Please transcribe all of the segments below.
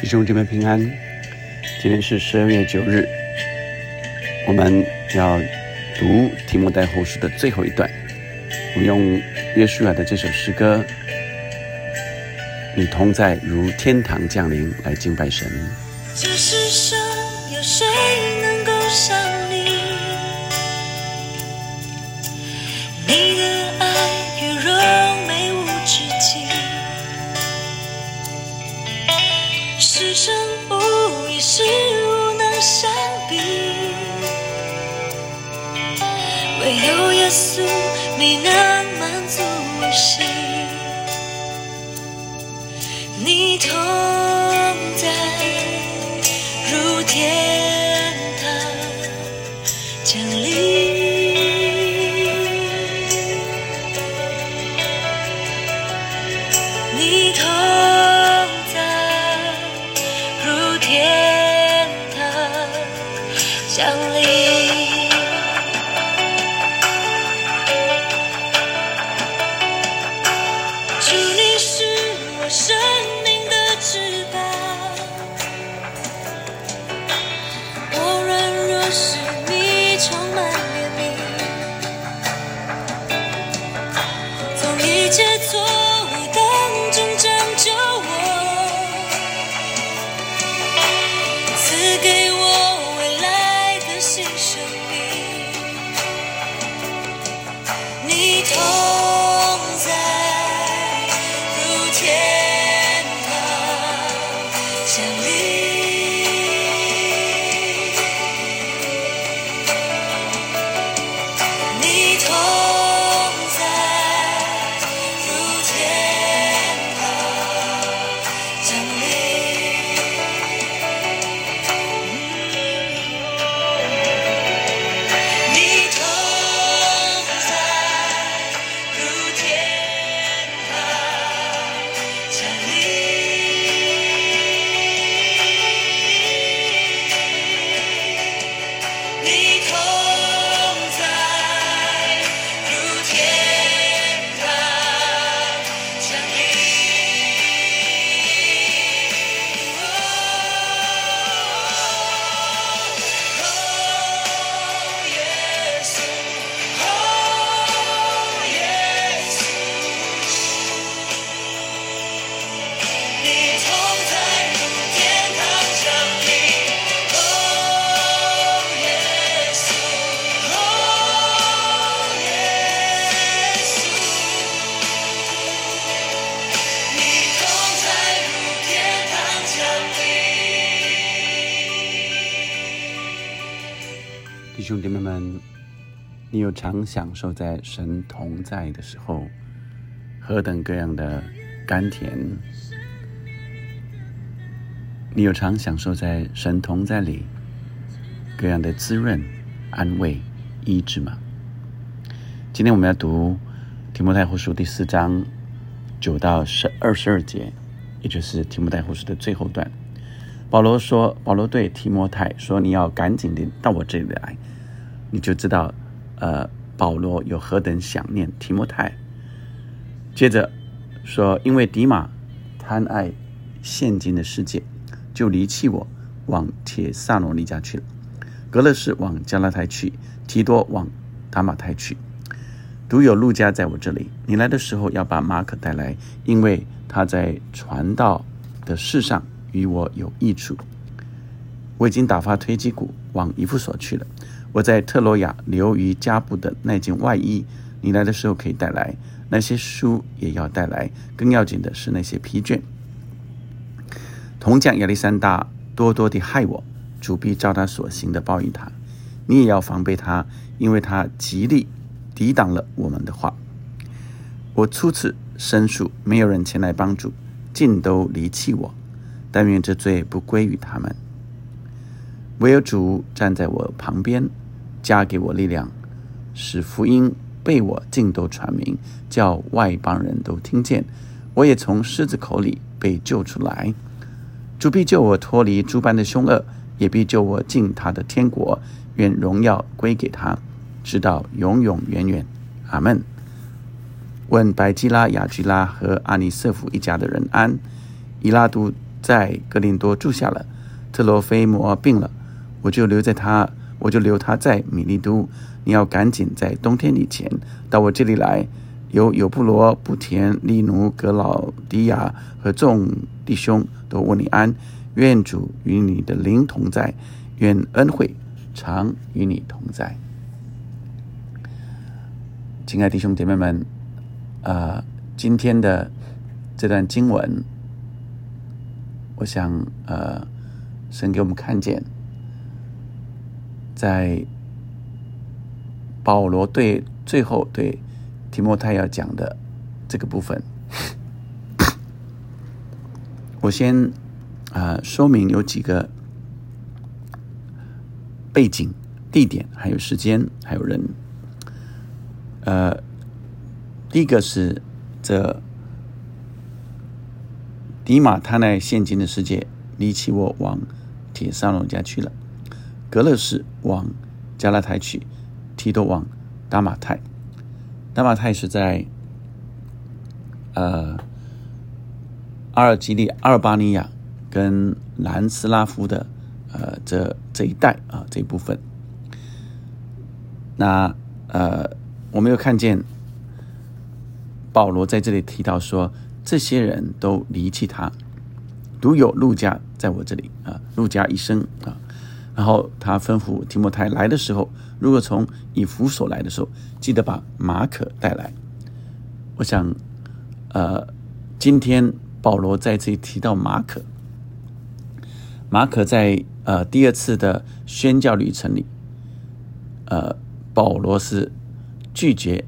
弟兄姊妹平安，今天是十二月九日，我们要读提摩太后书的最后一段。我们用约书亚的这首诗歌《你同在如天堂降临》来敬拜神。这世上有谁能够像你？你同在，如天堂降临。弟兄姐妹们，你有常享受在神同在的时候，何等各样的甘甜？你有常享受在神同在里各样的滋润、安慰、医治吗？今天我们要读提摩太后书第四章九到十二十二节，也就是提摩太后书的最后段。保罗说：“保罗对提摩太说，你要赶紧的到我这里来，你就知道，呃，保罗有何等想念提摩太。”接着说：“因为迪马贪爱现今的世界，就离弃我，往铁萨罗尼迦去了；格勒士往加拉太去，提多往达马太去。独有路加在我这里。你来的时候要把马可带来，因为他在传道的事上与我有益处。我已经打发推基谷往姨父所去了。我在特罗亚留于加布的那件外衣，你来的时候可以带来。那些书也要带来。更要紧的是那些疲倦。铜匠亚历山大多多地害我，主必照他所行的报应他。你也要防备他，因为他极力抵挡了我们的话。我初次申诉，没有人前来帮助，尽都离弃我。但愿这罪不归于他们。唯有主站在我旁边，加给我力量，使福音被我尽都传明，叫外邦人都听见。我也从狮子口里被救出来。主必救我脱离诸般的凶恶，也必救我进他的天国。愿荣耀归给他，直到永永远远。阿门。问白基拉、雅居拉和阿尼瑟夫一家的人安。伊拉都在格林多住下了。特罗菲摩病了，我就留在他，我就留他在米利都。你要赶紧在冬天以前到我这里来。有有布罗、布田、利奴、格老迪亚和众弟兄都问你安。愿主与你的灵同在，愿恩惠常与你同在。亲爱弟兄姐妹们，啊、今天的这段经文，我想，呃，神给我们看见，在保罗对最后对提摩太要讲的这个部分，我先啊、说明有几个背景、地点，还有时间，还有人。呃，第一个是这迪马他在现今的世界离奇我往铁沙龙家去了，格勒士往加拉太去，提多往达马泰。达马泰是在呃阿尔及利阿尔巴尼亚跟南斯拉夫的呃这这一带啊这一部分。那呃，我们又看见保罗在这里提到说，这些人都离弃他，独有路加在我这里啊，路加一生啊。然后他吩咐提摩太来的时候，如果从以弗所来的时候，记得把马可带来。我想，呃，今天保罗再次提到马可，马可在呃第二次的宣教旅程里，呃，保罗是拒绝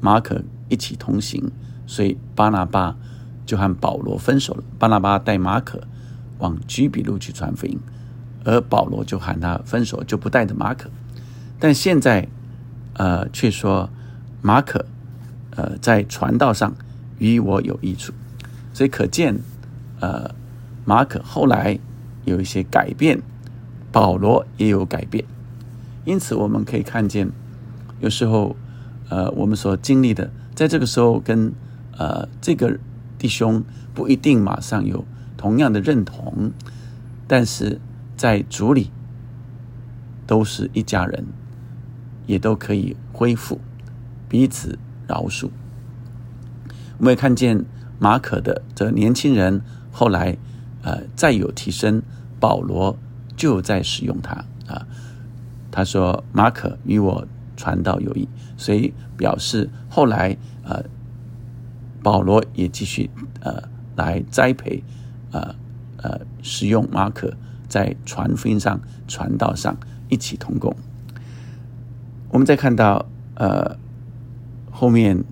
马可一起同行，所以巴拿巴就和保罗分手了。巴拿巴带马可往居比路去传福音，而保罗就喊他分手，就不带着马可。但现在，呃，却说马可，呃，在传道上与我有益处，所以可见，呃，马可后来有一些改变，保罗也有改变。因此，我们可以看见，有时候，呃，我们所经历的，在这个时候跟呃这个弟兄不一定马上有同样的认同，但是在主里都是一家人，也都可以恢复彼此饶恕。我们也看见马可的这年轻人后来呃再有提升，保罗就在使用他啊。他说：“马可与我传道有益，所以表示后来呃，保罗也继续呃来栽培呃呃使用马可在传福音上、传道上一起同工。我们再看到呃后面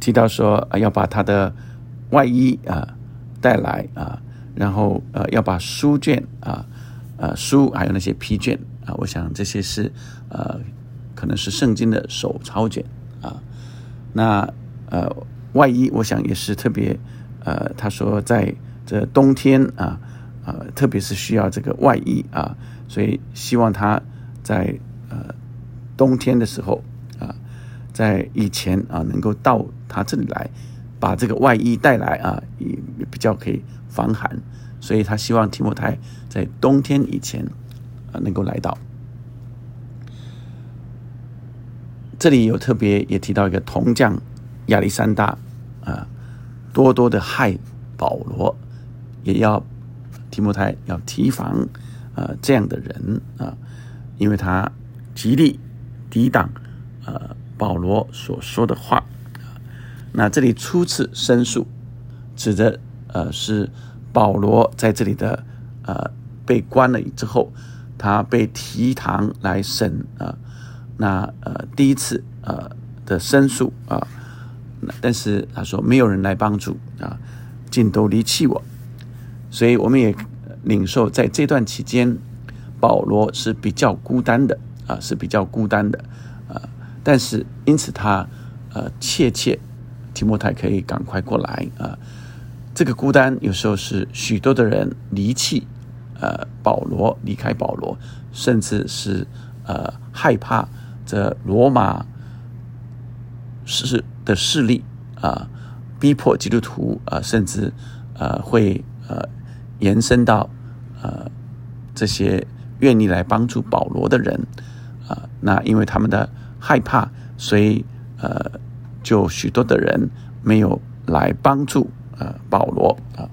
提到说、要把他的外衣啊、带来啊，然后呃要把书卷啊。”呃，书还有那些批卷啊，我想这些是呃，可能是圣经的手抄卷啊。那呃，外衣我想也是特别呃，他说在这冬天啊，呃，特别是需要这个外衣啊，所以希望他在呃冬天的时候啊，在以前啊，能够到他这里来，把这个外衣带来啊，也比较可以防寒。所以他希望提摩太在冬天以前，啊，能够来到。这里有特别也提到一个铜匠亚历山大啊，多多的害保罗，也要提摩太要提防啊这样的人啊，因为他极力抵挡呃保罗所说的话。那这里初次申诉，指的呃是。保罗在这里的呃被关了之后，他被提堂来审啊，那呃第一次呃的申诉啊，但是他说没有人来帮助啊，尽都离弃我，所以我们也领受在这段期间，保罗是比较孤单的啊，是比较孤单的啊，但是因此他呃切切提摩太可以赶快过来啊。这个孤单有时候是许多的人离弃，呃，保罗离开保罗，甚至是呃害怕这罗马势的势力啊，逼迫基督徒啊、甚至呃会呃延伸到呃这些愿意来帮助保罗的人啊、那因为他们的害怕，所以呃就许多的人没有来帮助呃保罗啊。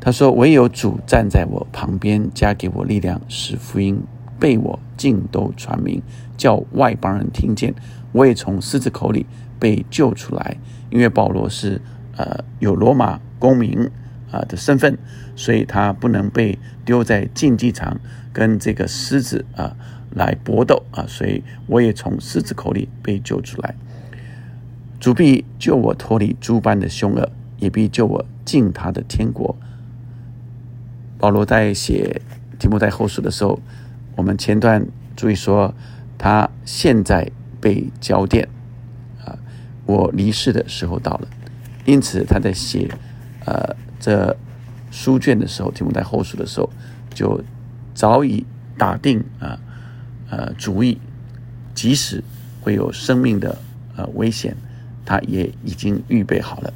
他说：“唯有主站在我旁边，加给我力量，使福音被我尽都传明，叫外邦人听见。我也从狮子口里被救出来。因为保罗是呃有罗马公民啊、的身份，所以他不能被丢在竞技场跟这个狮子啊、来搏斗啊，所以我也从狮子口里被救出来。主必救我脱离诸般的凶恶，也必救我进他的天国。”保罗在写提摩太后书的时候，我们前段注意说，他现在被交电啊，我离世的时候到了，因此他在写呃这书卷的时候，题目在后书的时候，就早已打定啊呃主意，即使会有生命的呃危险，他也已经预备好了。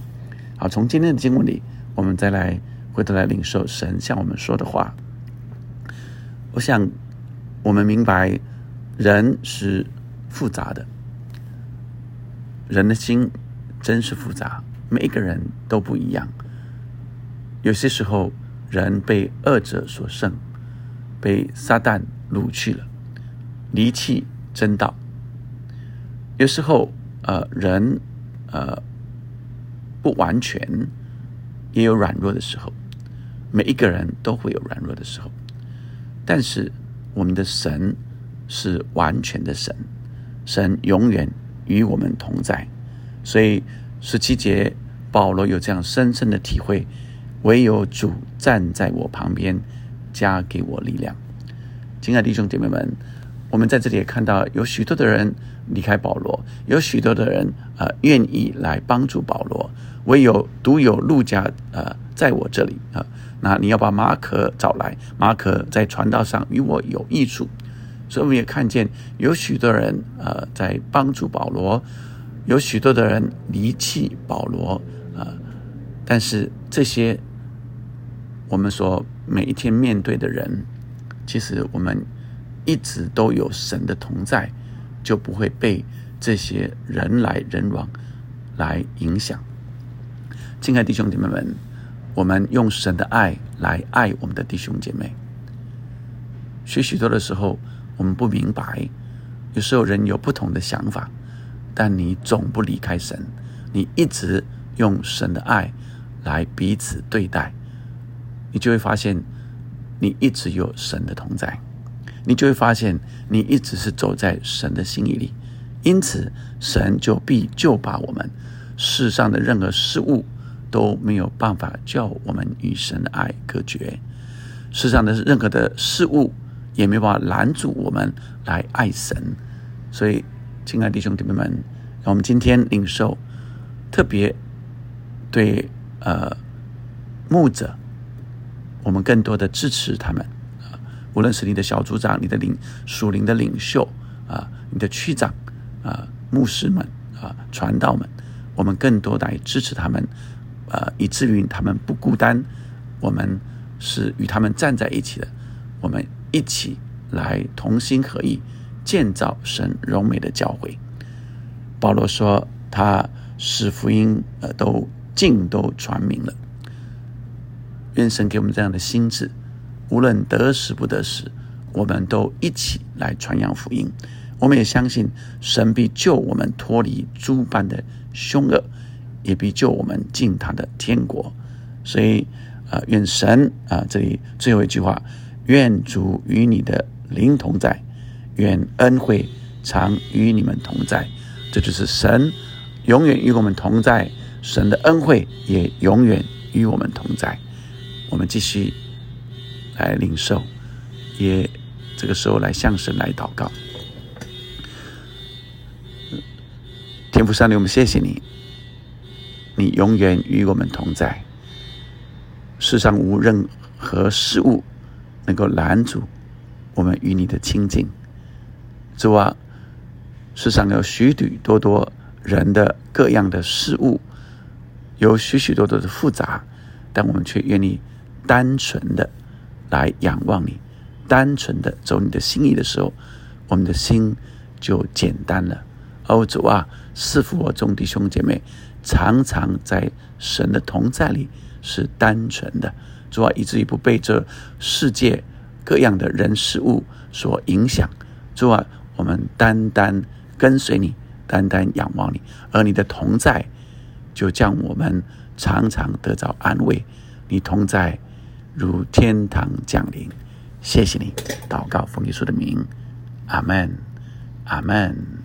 好，从今天的经文里，我们再来。回头来领受神向我们说的话，我想我们明白人是复杂的，人的心真是复杂，每一个人都不一样。有些时候，人被恶者所胜，被撒旦掳去了，离弃真道。有时候，呃，人呃不完全，也有软弱的时候。每一个人都会有软弱的时候，但是我们的神是完全的神，神永远与我们同在。所以十七节保罗有这样深深的体会：唯有主站在我旁边，加给我力量。亲爱的弟兄姐妹们，我们在这里也看到有许多的人离开保罗，有许多的人呃愿意来帮助保罗，唯有独有路加呃在我这里啊。那你要把马可找来，马可在传道上与我有益处，所以我们也看见有许多人呃在帮助保罗，有许多的人离弃保罗啊、呃，但是这些我们所每一天面对的人，其实我们一直都有神的同在，就不会被这些人来人往来影响。亲爱的弟兄姐妹们。我们用神的爱来爱我们的弟兄姐妹。许许多的时候，我们不明白，有时候人有不同的想法，但你总不离开神，你一直用神的爱来彼此对待，你就会发现，你一直有神的同在，你就会发现，你一直是走在神的心意里，因此神就必就把我们世上的任何事物。都没有办法叫我们与神的爱隔绝，世上的任何的事物也没有办法拦阻我们来爱神。所以，亲爱的弟兄姐妹们，让我们今天领受，特别对呃牧者，我们更多的支持他们啊，无论是你的小组长、你的领属灵的领袖啊、你的区长啊、牧师们啊、传道们，我们更多来支持他们。呃，以至于他们不孤单，我们是与他们站在一起的，我们一起来同心合意建造神荣美的教会。保罗说，他使福音呃都尽都传明了。愿神给我们这样的心智，无论得时不得时，我们都一起来传扬福音。我们也相信神必救我们脱离诸般的凶恶。也必救我们进他的天国，所以啊，愿神啊，这里最后一句话，愿主与你的灵同在，愿恩惠常与你们同在。这就是神永远与我们同在，神的恩惠也永远与我们同在。我们继续来领受，也这个时候来向神来祷告。天父上帝，我们谢谢你。你永远与我们同在，世上无任何事物能够拦阻我们与你的亲近。主啊，世上有许许多多人的各样的事物，有许许多多的复杂，但我们却愿意单纯的来仰望你，单纯的走你的心意的时候，我们的心就简单了。哦，主啊，赐福我众弟兄姐妹，常常在神的同在里是单纯的。主啊，以至于不被这世界各样的人事物所影响。主啊，我们单单跟随你，单单仰望你，而你的同在就将我们常常得到安慰。你同在如天堂降临。谢谢你，祷告奉耶稣的名，阿门，阿门。